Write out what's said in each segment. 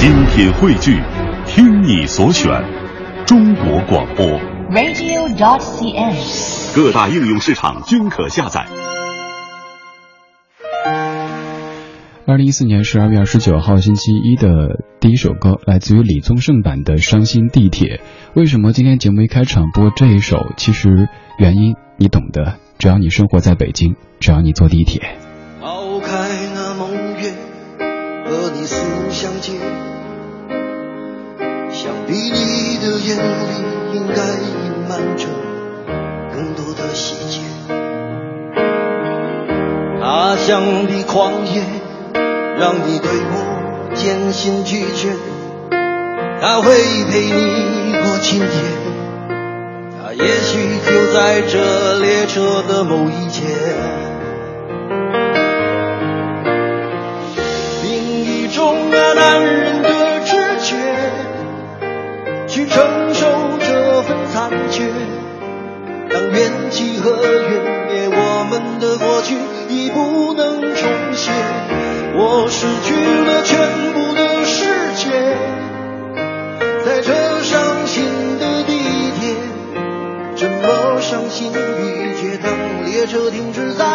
精品汇聚，听你所选，中国广播。Radio.CN，各大应用市场均可下载。二零一四年十二月二十九号星期一的第一首歌来自于李宗盛版的《伤心地铁》。为什么今天节目一开场播这一首？其实原因你懂得。只要你生活在北京，只要你坐地铁。生死相见，想必你的眼里应该隐瞒着更多的细节。他乡的狂野，让你对我坚信拒绝。他会陪你过今天，他也许就在这列车的某一节。用那男人的直觉去承受这份残缺，当缘起和缘灭，我们的过去已不能重写。我失去了全部的世界，在这伤心的地铁，这么伤心欲绝，当列车停止在。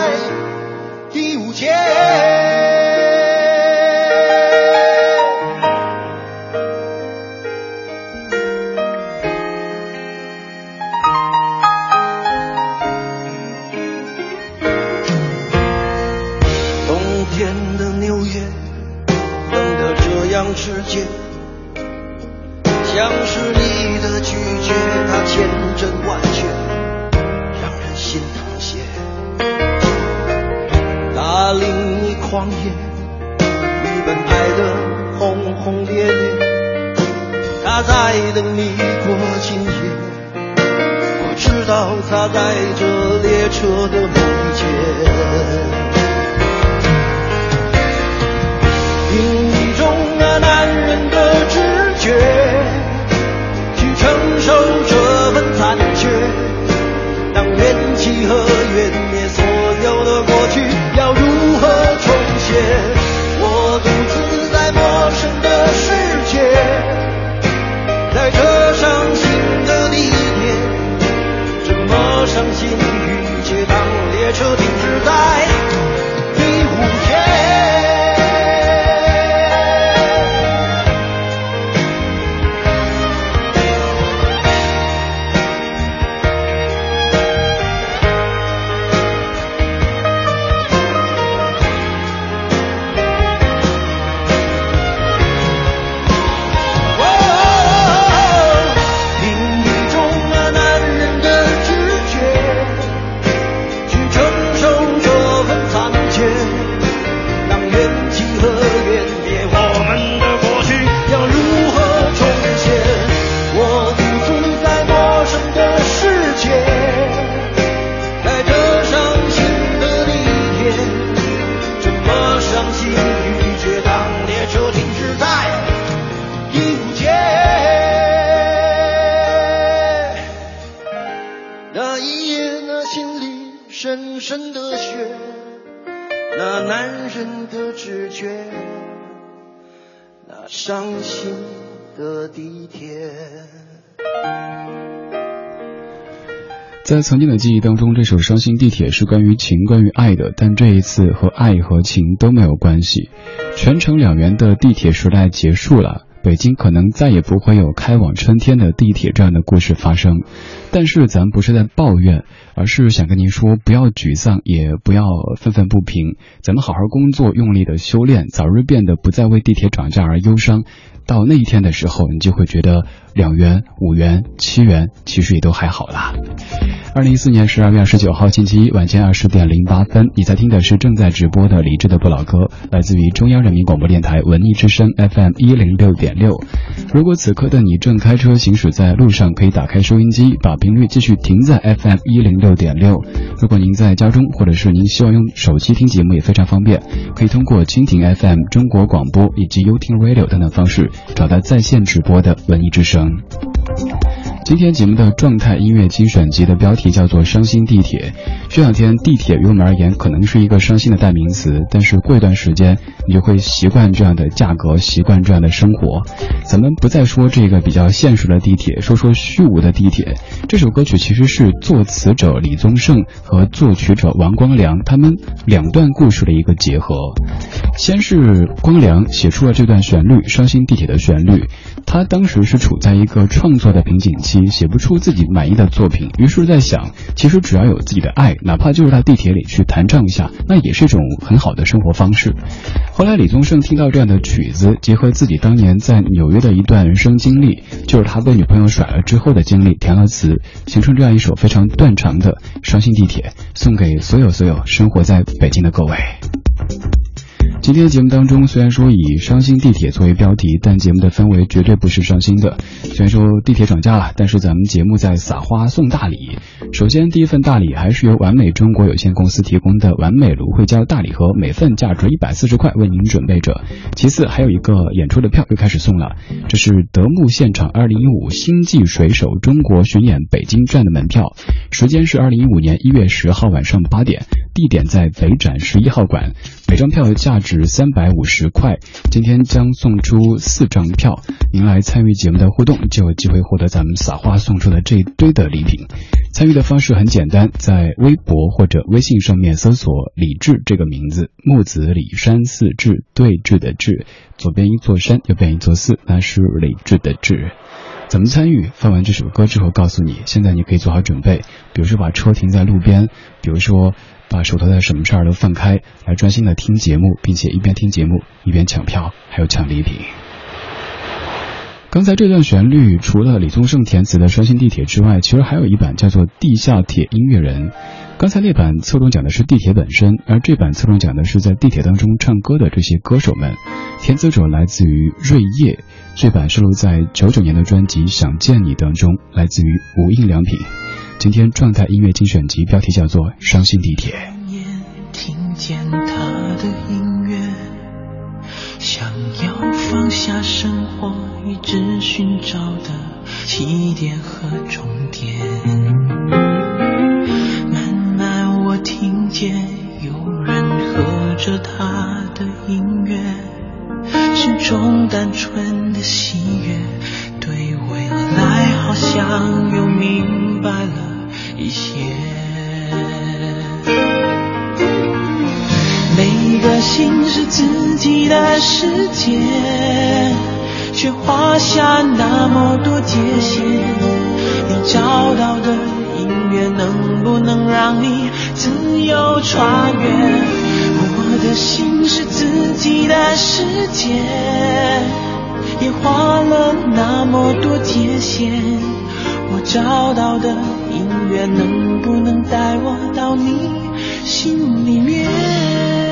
曾经的记忆当中，这首《伤心地铁》是关于情、关于爱的，但这一次和爱和情都没有关系。全程两元的地铁时代结束了，北京可能再也不会有开往春天的地铁这样的故事发生。但是咱不是在抱怨，而是想跟您说，不要沮丧，也不要愤愤不平。咱们好好工作，用力的修炼，早日变得不再为地铁涨价而忧伤。到那一天的时候，你就会觉得两元、五元、七元，其实也都还好啦。二零一四年十二月二十九号星期一晚间二十点零八分，你在听的是正在直播的《理智的不老歌，来自于中央人民广播电台文艺之声 FM 一零六点六。如果此刻的你正开车行驶在路上，可以打开收音机，把。频率继续停在 FM 一零六点六。如果您在家中，或者是您希望用手机听节目也非常方便，可以通过蜻蜓 FM、中国广播以及优听 Radio 等等方式找到在线直播的文艺之声。今天节目的状态音乐精选集的标题叫做《伤心地铁》。这两天地铁，对我们而言，可能是一个伤心的代名词。但是过一段时间，你就会习惯这样的价格，习惯这样的生活。咱们不再说这个比较现实的地铁，说说虚无的地铁。这首歌曲其实是作词者李宗盛和作曲者王光良他们两段故事的一个结合。先是光良写出了这段旋律，《伤心地铁》的旋律。他当时是处在一个创作的瓶颈期，写不出自己满意的作品，于是在想，其实只要有自己的爱，哪怕就是到地铁里去弹唱一下，那也是一种很好的生活方式。后来李宗盛听到这样的曲子，结合自己当年在纽约的一段人生经历，就是他被女朋友甩了之后的经历，填了词，形成这样一首非常断肠的《伤心地铁》，送给所有所有生活在北京的各位。今天节目当中，虽然说以“伤心地铁”作为标题，但节目的氛围绝对不是伤心的。虽然说地铁涨价了，但是咱们节目在撒花送大礼。首先，第一份大礼还是由完美中国有限公司提供的完美芦荟胶大礼盒，每份价值一百四十块，为您准备着。其次，还有一个演出的票又开始送了，这是德牧现场二零一五星际水手中国巡演北京站的门票，时间是二零一五年一月十号晚上八点，地点在北展十一号馆，每张票的价值。是三百五十块，今天将送出四张票，您来参与节目的互动就有机会获得咱们撒花送出的这一堆的礼品。参与的方式很简单，在微博或者微信上面搜索“李志”这个名字，木子李山四志，对峙的志，左边一座山，右边一座寺，那是李志的志。怎么参与？放完这首歌之后告诉你，现在你可以做好准备，比如说把车停在路边，比如说。把手头的什么事儿都放开，来专心的听节目，并且一边听节目一边抢票，还有抢礼品。刚才这段旋律除了李宗盛填词的《伤心地铁》之外，其实还有一版叫做《地下铁音乐人》。刚才那版侧重讲的是地铁本身，而这版侧重讲的是在地铁当中唱歌的这些歌手们。填词者来自于瑞叶，这版收录在九九年的专辑《想见你》当中，来自于无印良品。今天状态音乐精选集标题叫做伤心地铁。听见他的音乐，想要放下生活，一直寻找的起点和终点。慢慢我听见有人合着他的音乐，心中单纯的喜悦。好像又明白了一些。每个心是自己的世界，却画下那么多界限。你找到的音乐能不能让你自由穿越？我的心是自己的世界。也画了那么多界限。我找到的音乐能不能带我到你心里面？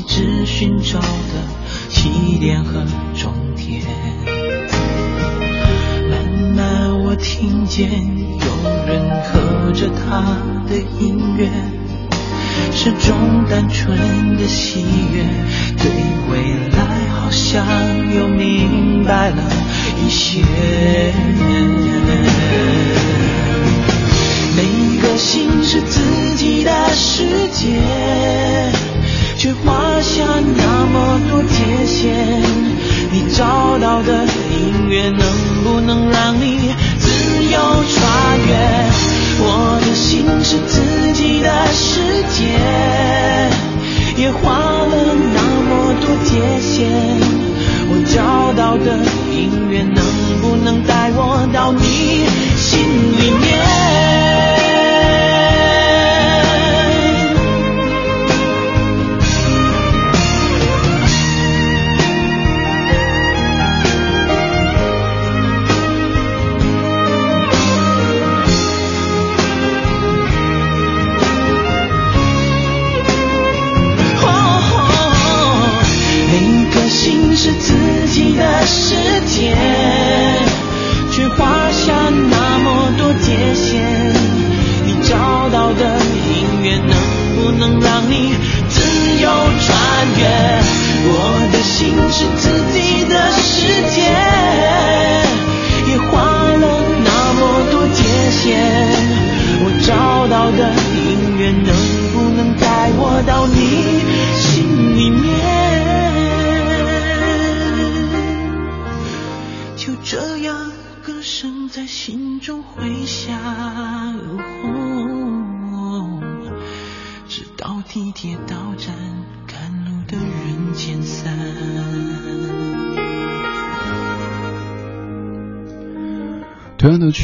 一直寻找的起点和终点。慢慢我听见有人哼着他的音乐，是种单纯的喜悦，对未来好像又明白了一些。每个心是自己的世界。却画下那么多界限，你找到的音乐能不能让你自由穿越？我的心是自己的世界，也画了那么多界限，我找到的音乐能不能带我到你心里面？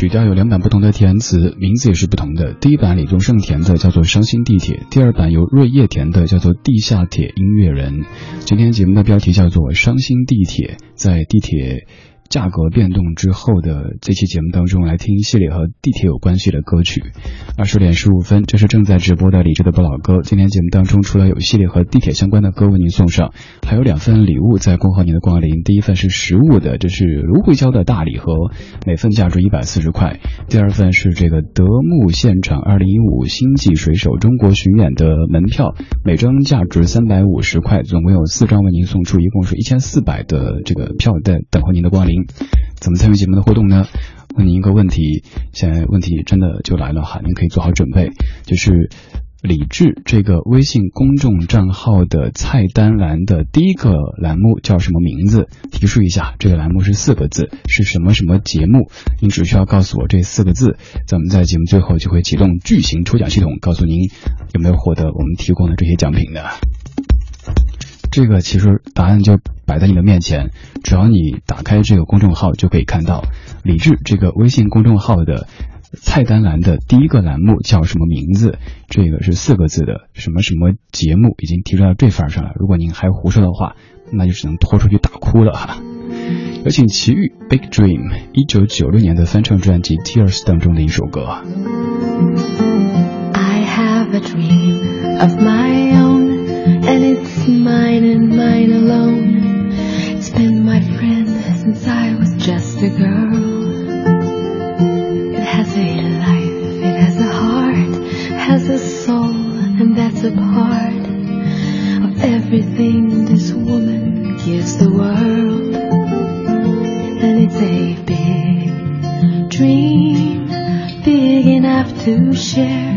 调有两版不同的填词，名字也是不同的。第一版李宗盛填的叫做《伤心地铁》，第二版由瑞叶填的叫做《地下铁音乐人》。今天节目的标题叫做《伤心地铁》，在地铁。价格变动之后的这期节目当中，来听一系列和地铁有关系的歌曲。二十点十五分，这是正在直播的理智的不老歌。今天节目当中除了有系列和地铁相关的歌为您送上，还有两份礼物在恭候您的光临。第一份是实物的，这是芦荟胶的大礼盒，每份价值一百四十块；第二份是这个德牧现场二零一五星际水手中国巡演的门票，每张价值三百五十块，总共有四张为您送出，一共是一千四百的这个票在等候您的光临。怎么参与节目的互动呢？问您一个问题，现在问题真的就来了哈，您可以做好准备，就是李志这个微信公众账号的菜单栏的第一个栏目叫什么名字？提示一下，这个栏目是四个字，是什么什么节目？您只需要告诉我这四个字，咱们在节目最后就会启动巨型抽奖系统，告诉您有没有获得我们提供的这些奖品的。这个其实答案就。摆在你的面前，只要你打开这个公众号就可以看到李志这个微信公众号的菜单栏的第一个栏目叫什么名字？这个是四个字的什么什么节目？已经提出到这份上了，如果您还胡说的话，那就只能拖出去打哭了哈！有请齐豫《Big Dream》，一九九六年的翻唱专辑《Tears》当中的一首歌。my friend since I was just a girl. It has a life, it has a heart, has a soul, and that's a part of everything this woman gives the world. And it's a big dream, big enough to share.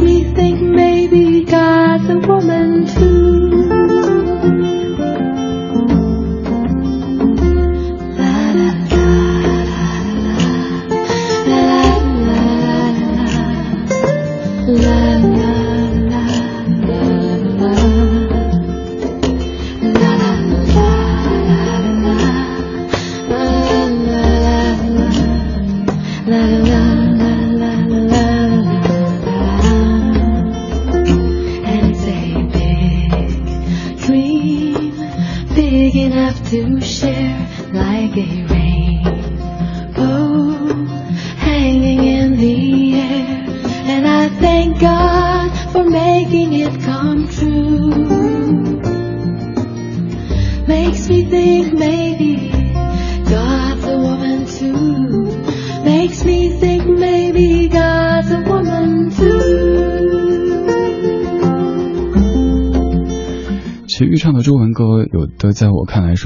We think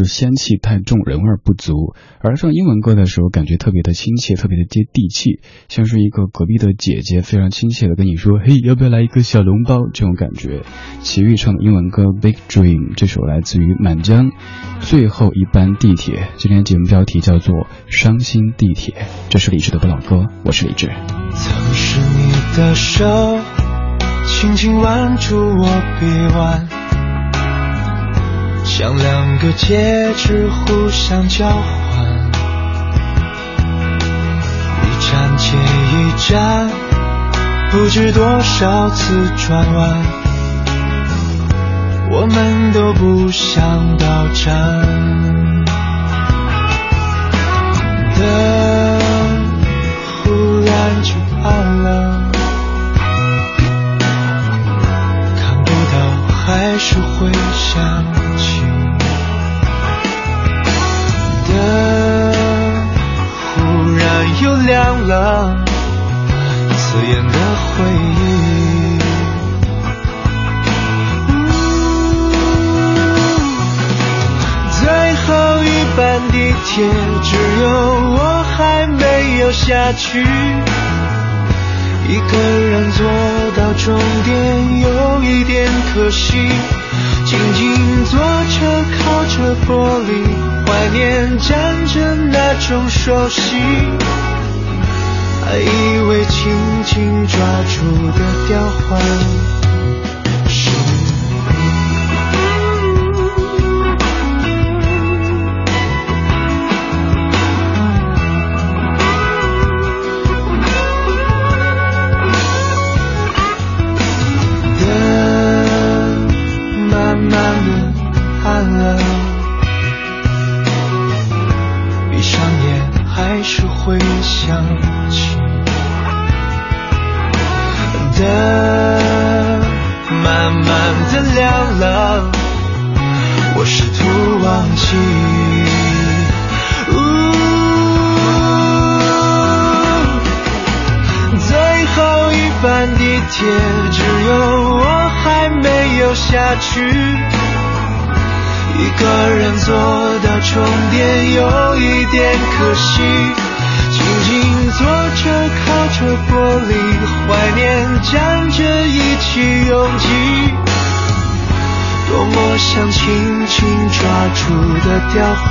是仙气太重，人味儿不足。而唱英文歌的时候，感觉特别的亲切，特别的接地气，像是一个隔壁的姐姐，非常亲切的跟你说：“嘿，要不要来一个小笼包？”这种感觉。齐豫唱的英文歌《Big Dream》，这首来自于《满江》，最后一班地铁。今天节目标题叫做《伤心地铁》，这是李志的老歌。我是李志。曾是你的手，轻轻挽住我臂弯。像两个戒指互相交换，一站接一站，不知多少次转弯，我们都不想到站。灯忽然就暗了。还是会想起的，忽然又亮了刺眼的回忆。呜，最后一班地铁，只有我还没有下去。一个人坐到终点，有一点可惜。静静坐着，靠着玻璃，怀念站着那种熟悉。还以为紧紧抓住的雕花。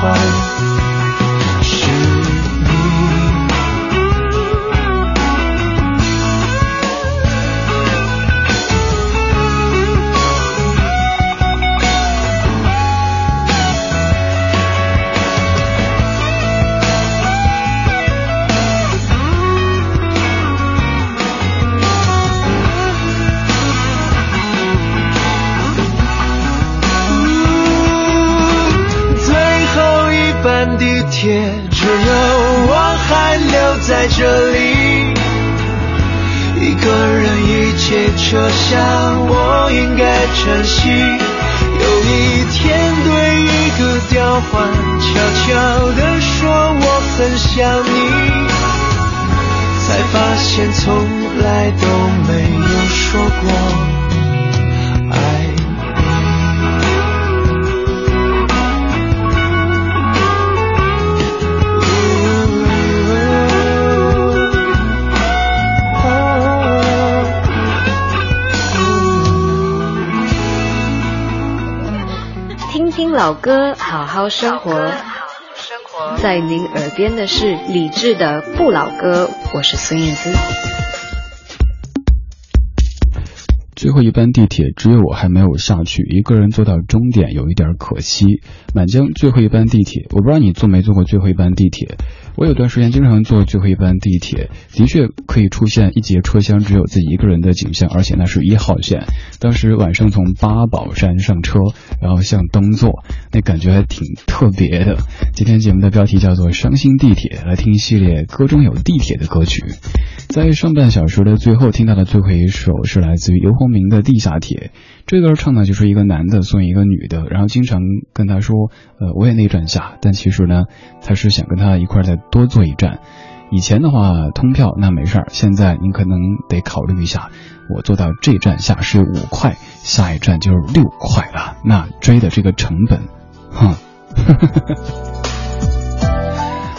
find 我想我应该珍惜，有一天对一个吊环悄悄地说我很想你，才发现从来都没有说过。老哥，好好生活。在您耳边的是理智的不老哥，我是孙燕姿。最后一班地铁，只有我还没有下去，一个人坐到终点，有一点可惜。满江最后一班地铁，我不知道你坐没坐过最后一班地铁。我有段时间经常坐最后一班地铁，的确可以出现一节车厢只有自己一个人的景象，而且那是一号线。当时晚上从八宝山上车，然后向东坐，那感觉还挺特别的。今天节目的标题叫做《伤心地铁》，来听一系列歌中有地铁的歌曲。在上半小时的最后听到的最后一首是来自于游鸿明的《地下铁》。这段唱的就是一个男的送一个女的，然后经常跟他说：“呃，我也那站下。”但其实呢，他是想跟他一块再多坐一站。以前的话通票那没事儿，现在你可能得考虑一下，我坐到这站下是五块，下一站就是六块了。那追的这个成本，哼。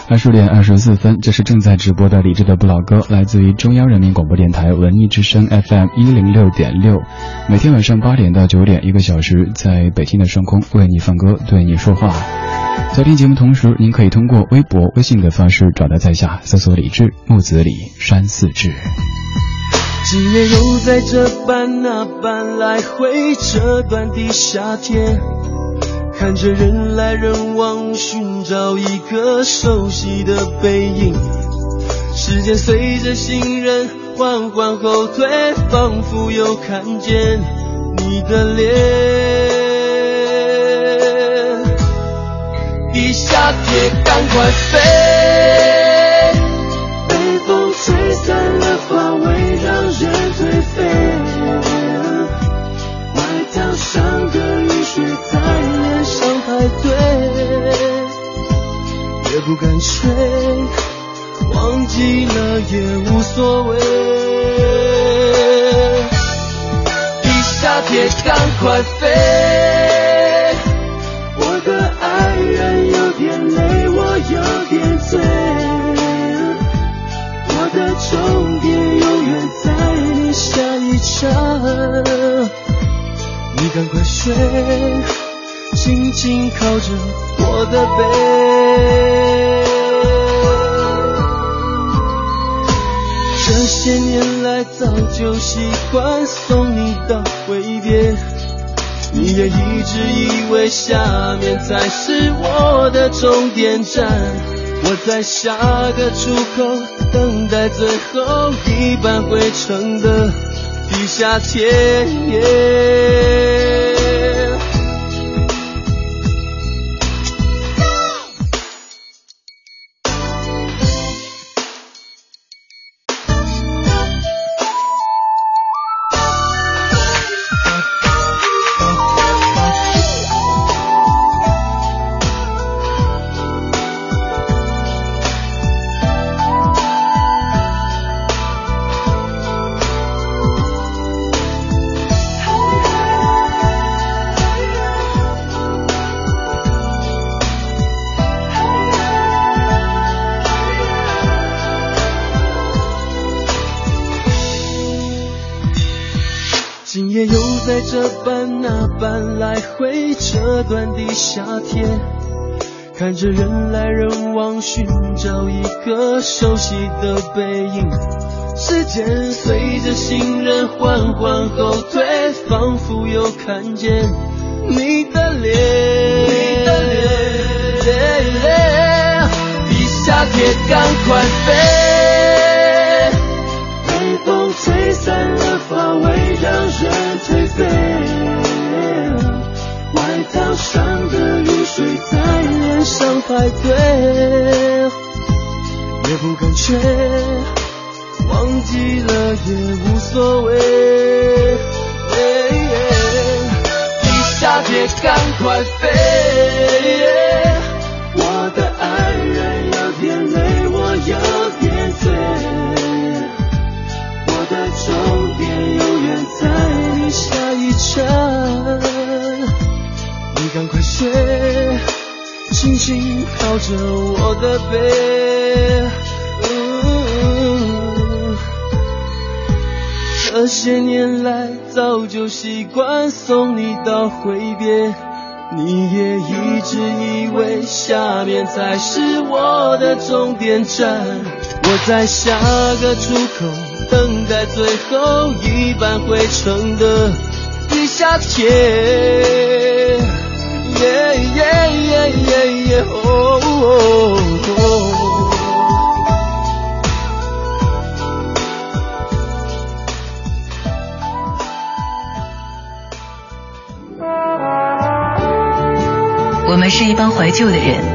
二十点二十四分，这是正在直播的李志的不老歌，来自于中央人民广播电台文艺之声 FM 一零六点六，每天晚上八点到九点，一个小时，在北京的上空为你放歌，对你说话。在听节目同时，您可以通过微博、微信的方式找到在下，搜索李志、木子李、山四志。今夜又在这这般般那来回，段天。看着人来人往，寻找一个熟悉的背影。时间随着行人缓缓后退，仿佛又看见你的脸。一下铁，赶快飞，被风吹散了花味。靠着我的背，这些年来早就习惯送你到挥别，你也一直以为下面才是我的终点站。我在下个出口等待最后一班回程的地下铁。这班那班来回折断的夏天，看着人来人往，寻找一个熟悉的背影。时间随着行人缓缓后退，仿佛又看见你的脸，你的脸。地下铁，赶快飞。散了发尾，让人颓废。外套上的雨水在脸上排队，也不感觉，忘记了也无所谓。地下铁赶快飞，我的爱人。终点永远在你下一站，你赶快睡，轻轻靠着我的背。这些年来早就习惯送你到挥别，你也一直以为下面才是我的终点站。我在下个出口等待最后一班回程的地铁。我们是一帮怀旧的人。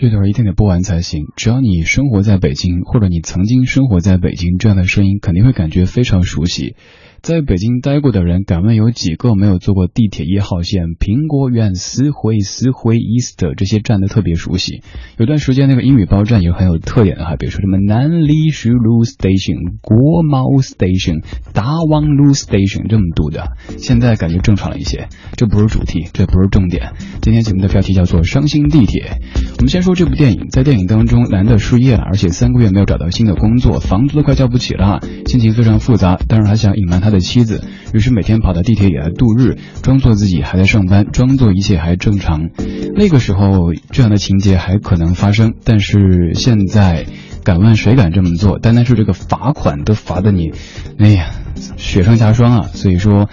这段一定得播完才行。只要你生活在北京，或者你曾经生活在北京，这样的声音肯定会感觉非常熟悉。在北京待过的人，敢问有几个没有坐过地铁一号线？苹果园、思辉、思辉 East 这些站的特别熟悉。有段时间那个英语包站有很有特点的哈，比如说什么南礼士路 Station、国贸 Station、达望路 Station 这么读的。现在感觉正常了一些，这不是主题，这不是重点。今天节目的标题叫做《伤心地铁》。我们先说这部电影，在电影当中，男的失业了，而且三个月没有找到新的工作，房租都快交不起了，心情非常复杂。当然，他想隐瞒他。的妻子，于是每天跑到地铁里来度日，装作自己还在上班，装作一切还正常。那个时候，这样的情节还可能发生，但是现在。敢问谁敢这么做？单单是这个罚款都罚的你，哎呀，雪上加霜啊！所以说，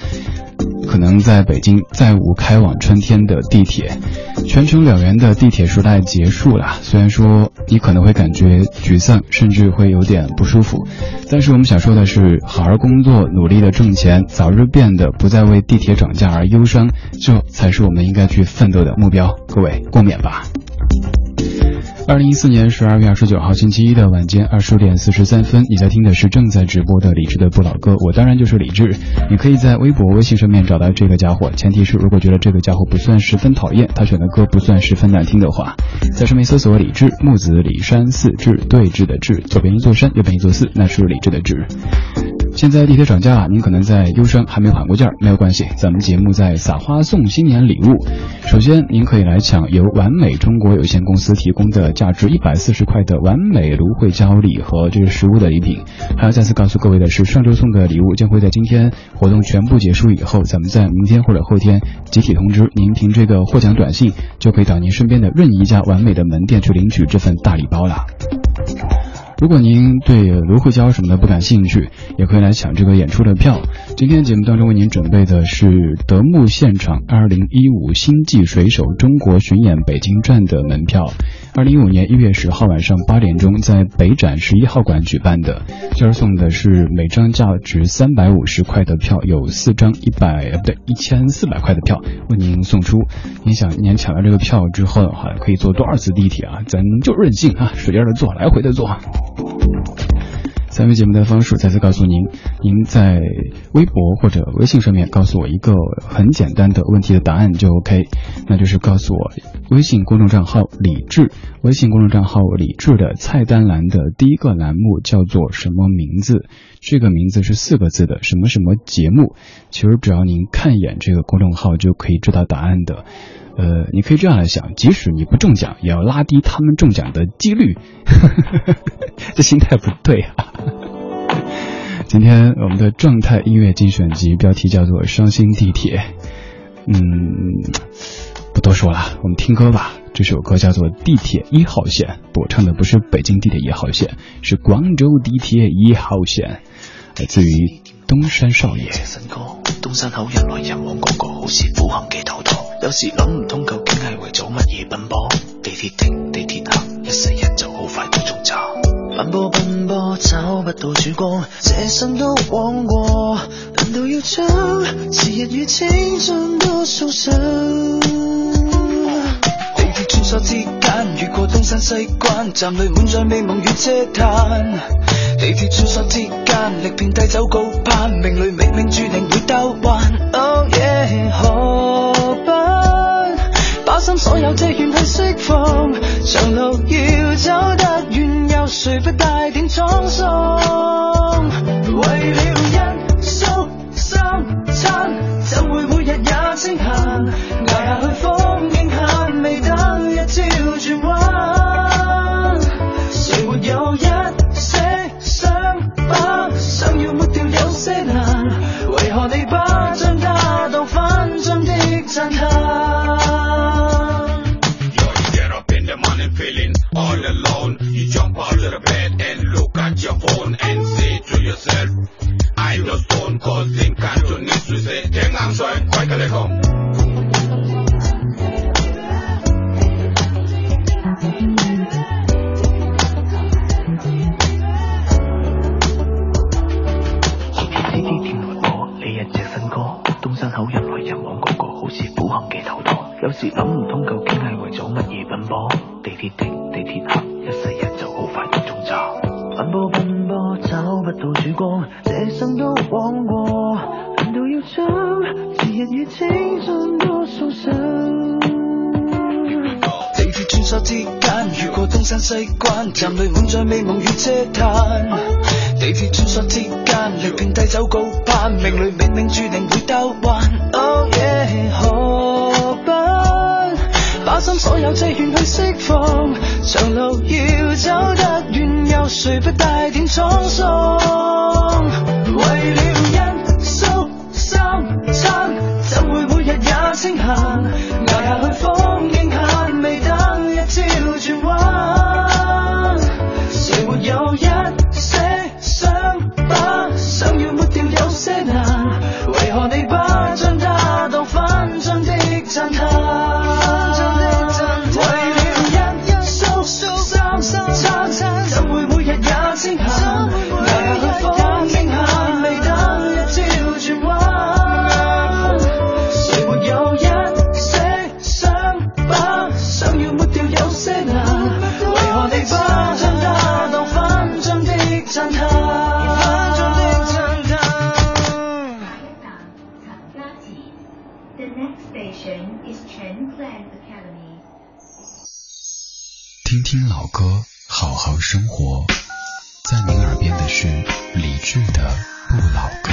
可能在北京再无开往春天的地铁，全程两元的地铁时代结束了。虽然说你可能会感觉沮丧，甚至会有点不舒服，但是我们想说的是，好好工作，努力的挣钱，早日变得不再为地铁涨价而忧伤，这才是我们应该去奋斗的目标。各位共勉吧。二零一四年十二月二十九号星期一的晚间二十点四十三分，你在听的是正在直播的李智的不老歌。我当然就是李智。你可以在微博、微信上面找到这个家伙。前提是，如果觉得这个家伙不算十分讨厌，他选的歌不算十分难听的话，在上面搜索“李志木子李山四志对峙的志”，左边一座山，右边一座寺，那是李志的志。现在地铁涨价，您可能在忧伤，还没缓过劲儿，没有关系，咱们节目在撒花送新年礼物。首先，您可以来抢由完美中国有限公司提供的。价值一百四十块的完美芦荟胶礼盒，这是实物的礼品。还要再次告诉各位的是，上周送的礼物将会在今天活动全部结束以后，咱们在明天或者后天集体通知您，凭这个获奖短信就可以到您身边的任意一家完美的门店去领取这份大礼包了。如果您对芦荟胶什么的不感兴趣，也可以来抢这个演出的票。今天节目当中为您准备的是德牧现场二零一五星际水手中国巡演北京站的门票。二零一五年一月十号晚上八点钟，在北展十一号馆举办的，今儿送的是每张价值三百五十块的票，有四张一百不对一千四百块的票，为您送出。您想，您抢到这个票之后的话，可以坐多少次地铁啊？咱就任性啊，使劲的坐，来回的坐。参与节目的方式，再次告诉您，您在微博或者微信上面告诉我一个很简单的问题的答案就 OK，那就是告诉我微信公众账号李智，微信公众账号李智的菜单栏的第一个栏目叫做什么名字？这个名字是四个字的什么什么节目？其实只要您看一眼这个公众号就可以知道答案的。呃，你可以这样来想：即使你不中奖，也要拉低他们中奖的几率。这心态不对啊！今天我们的状态音乐精选集标题叫做《伤心地铁》。嗯，不多说了，我们听歌吧。这首歌叫做《地铁一号线》，我唱的不是北京地铁一号线，是广州地铁一号线，来自于东山少爷。有时谂唔通，究竟系为咗乜嘢奔波？地铁停，地铁黑，一世人就好快到中点。奔波奔波，找不到曙光，这身都枉过。难道要将时日与青春都送上？地铁穿梭之间，越过东山西关，站里满载美梦与嗟叹。地铁穿梭之间，力拼低走高攀，命里冥冥注定会兜弯。Oh yeah oh。所有积怨去释放，长路要走得远，有谁不带点沧桑？为了一宿心餐，怎会每日也清闲？挨下去风景限，未等一朝转弯。谁没有一些想法，想要抹掉有些难。忘記头陀，有時諗唔通，究竟係為咗乜嘢奔波？地鐵停，地鐵黑，一世人就好快到終站。奔波奔波，找不到曙光，這生都枉過。难道要将時日與青春都送上。地鐵穿梭之間，越過東山西關，站裏滿載美夢與嗟叹。地铁穿梭之间，力拼低走高攀，命里明明注定会兜弯。Oh yeah，何不把心所有际怨去释放？长路要走得远，又谁不带点沧桑？为了因宿三餐，怎会每日也清闲？挨下去些难，为何你不将它当分章的赞叹？为了因数三差，怎会每日也惊吓？日日去等惊下未等一朝转弯。谁没有一些想法，想要抹掉有些难，为何你不将它当分章的赞叹？听听老歌，好好生活。在您耳边的是理智的《不老歌》。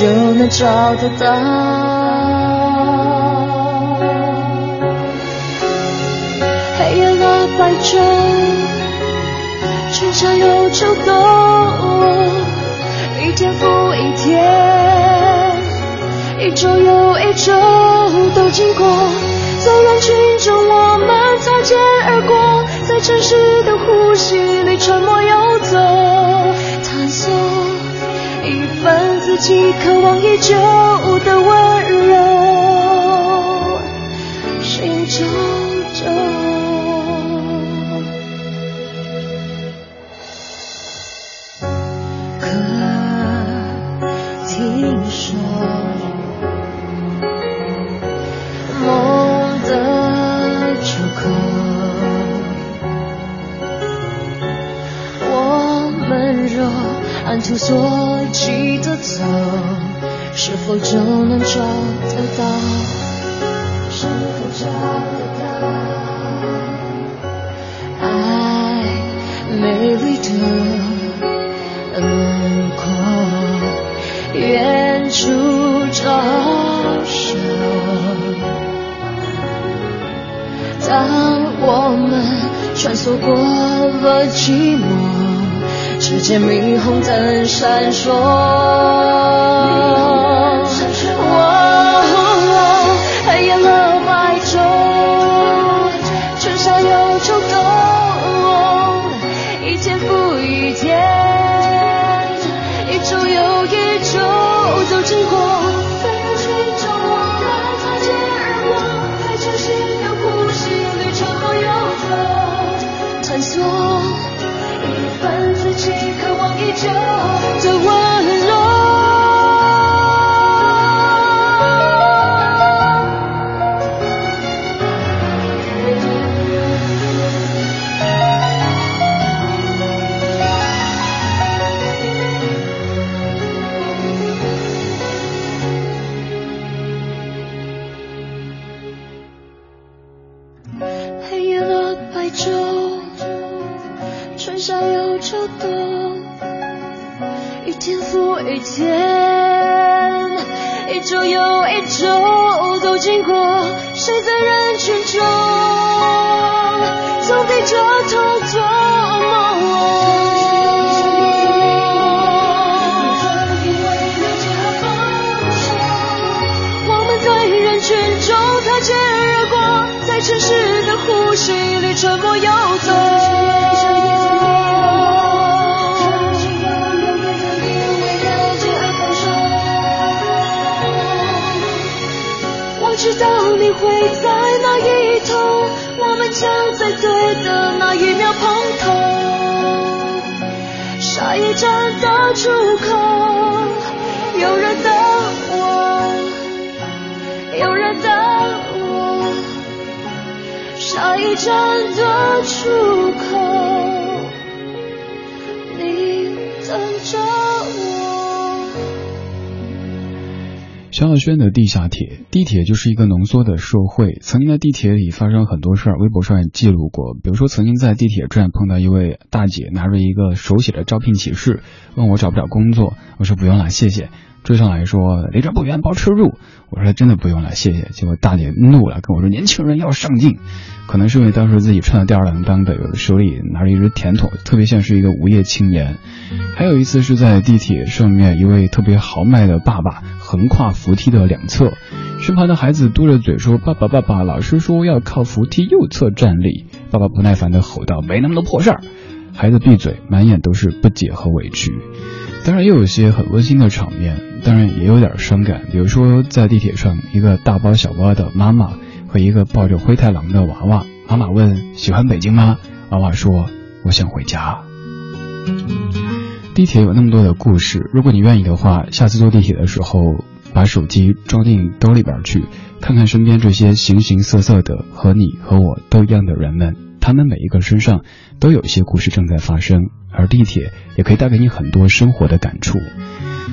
就能找得到。黑夜和白昼，春夏又秋冬，一天复一天，一周又一周都经过。在人群中我们擦肩而过，在城市的呼吸里沉默游走，探索。自己渴望已久的温柔，寻找着。否就能找得到？是否找得到，爱美丽的轮廓，远处招手。当我们穿梭过了寂寞，只见霓虹灯闪烁。出口，有人等我，有人等我，下一站的出口。萧亚轩的地下铁，地铁就是一个浓缩的社会。曾经在地铁里发生很多事儿，微博上也记录过。比如说，曾经在地铁站碰到一位大姐，拿着一个手写的招聘启事，问我找不找工作，我说不用了，谢谢。追上来说离这不远包吃住，我说真的不用了谢谢。结果大姐怒了，跟我说年轻人要上进，可能是因为当时自己穿的吊儿郎当的，手里拿着一只甜筒，特别像是一个无业青年。还有一次是在地铁上面，一位特别豪迈的爸爸横跨扶梯的两侧，身旁的孩子嘟着嘴说：“爸爸爸爸，老师说要靠扶梯右侧站立。”爸爸不耐烦的吼道：“没那么多破事儿！”孩子闭嘴，满眼都是不解和委屈。当然，又有些很温馨的场面。当然也有点伤感，比如说在地铁上，一个大包小包的妈妈和一个抱着灰太狼的娃娃，妈妈问：“喜欢北京吗？”娃娃说：“我想回家。”地铁有那么多的故事，如果你愿意的话，下次坐地铁的时候，把手机装进兜里边去，看看身边这些形形色色的和你和我都一样的人们，他们每一个身上都有一些故事正在发生，而地铁也可以带给你很多生活的感触。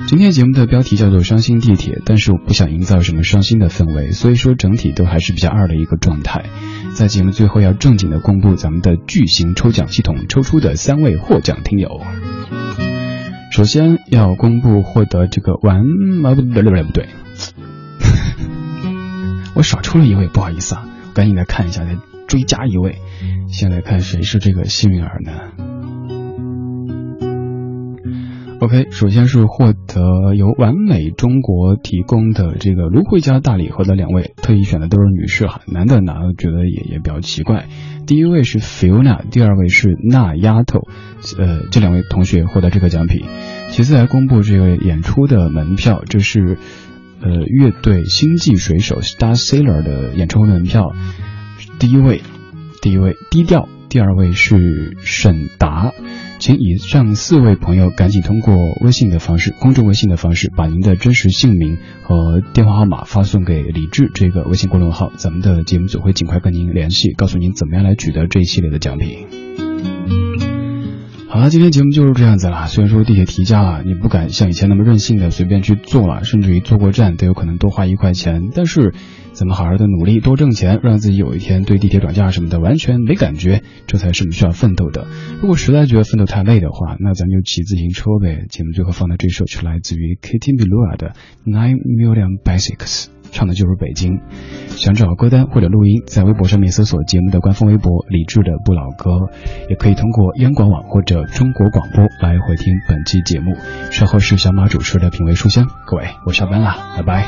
今天节目的标题叫做《伤心地铁》，但是我不想营造什么伤心的氛围，所以说整体都还是比较二的一个状态。在节目最后要正经的公布咱们的巨型抽奖系统抽出的三位获奖听友。首先要公布获得这个完，啊不，不对不对，我少抽了一位，不好意思啊，赶紧来看一下，再追加一位。先来看谁是这个幸运儿呢？OK，首先是获得由完美中国提供的这个芦荟胶大礼盒的两位，特意选的都是女士哈，男的拿觉得也也比较奇怪。第一位是 Fiona，第二位是那丫头，呃，这两位同学获得这个奖品。其次来公布这个演出的门票，这是呃乐队星际水手 Star Sailor 的演唱会门票。第一位，第一位低调，第二位是沈达。请以上四位朋友赶紧通过微信的方式，公众微信的方式，把您的真实姓名和电话号码发送给李志这个微信公众号，咱们的节目组会尽快跟您联系，告诉您怎么样来取得这一系列的奖品。好了，今天节目就是这样子啦。虽然说地铁提价了，你不敢像以前那么任性的随便去坐了，甚至于坐过站都有可能多花一块钱，但是。咱们好好的努力，多挣钱，让自己有一天对地铁涨价什么的完全没感觉，这才是我们需要奋斗的。如果实在觉得奋斗太累的话，那咱们就骑自行车呗。节目最后放的这首曲来自于 k i t t y m i l u a 的 Nine Million Basics，唱的就是北京。想找歌单或者录音，在微博上面搜索节目的官方微博“李智的不老歌”，也可以通过央广网或者中国广播来回听本期节目。稍后是小马主持的《品味书香》，各位，我下班啦，拜拜。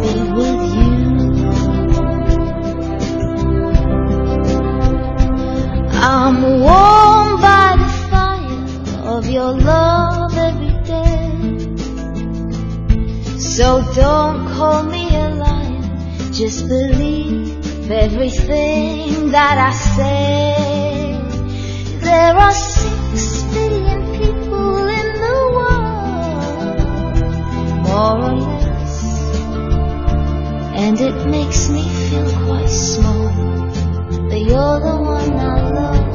just believe everything that I say. There are six billion people in the world, more or less, and it makes me feel quite small. But you're the one I love.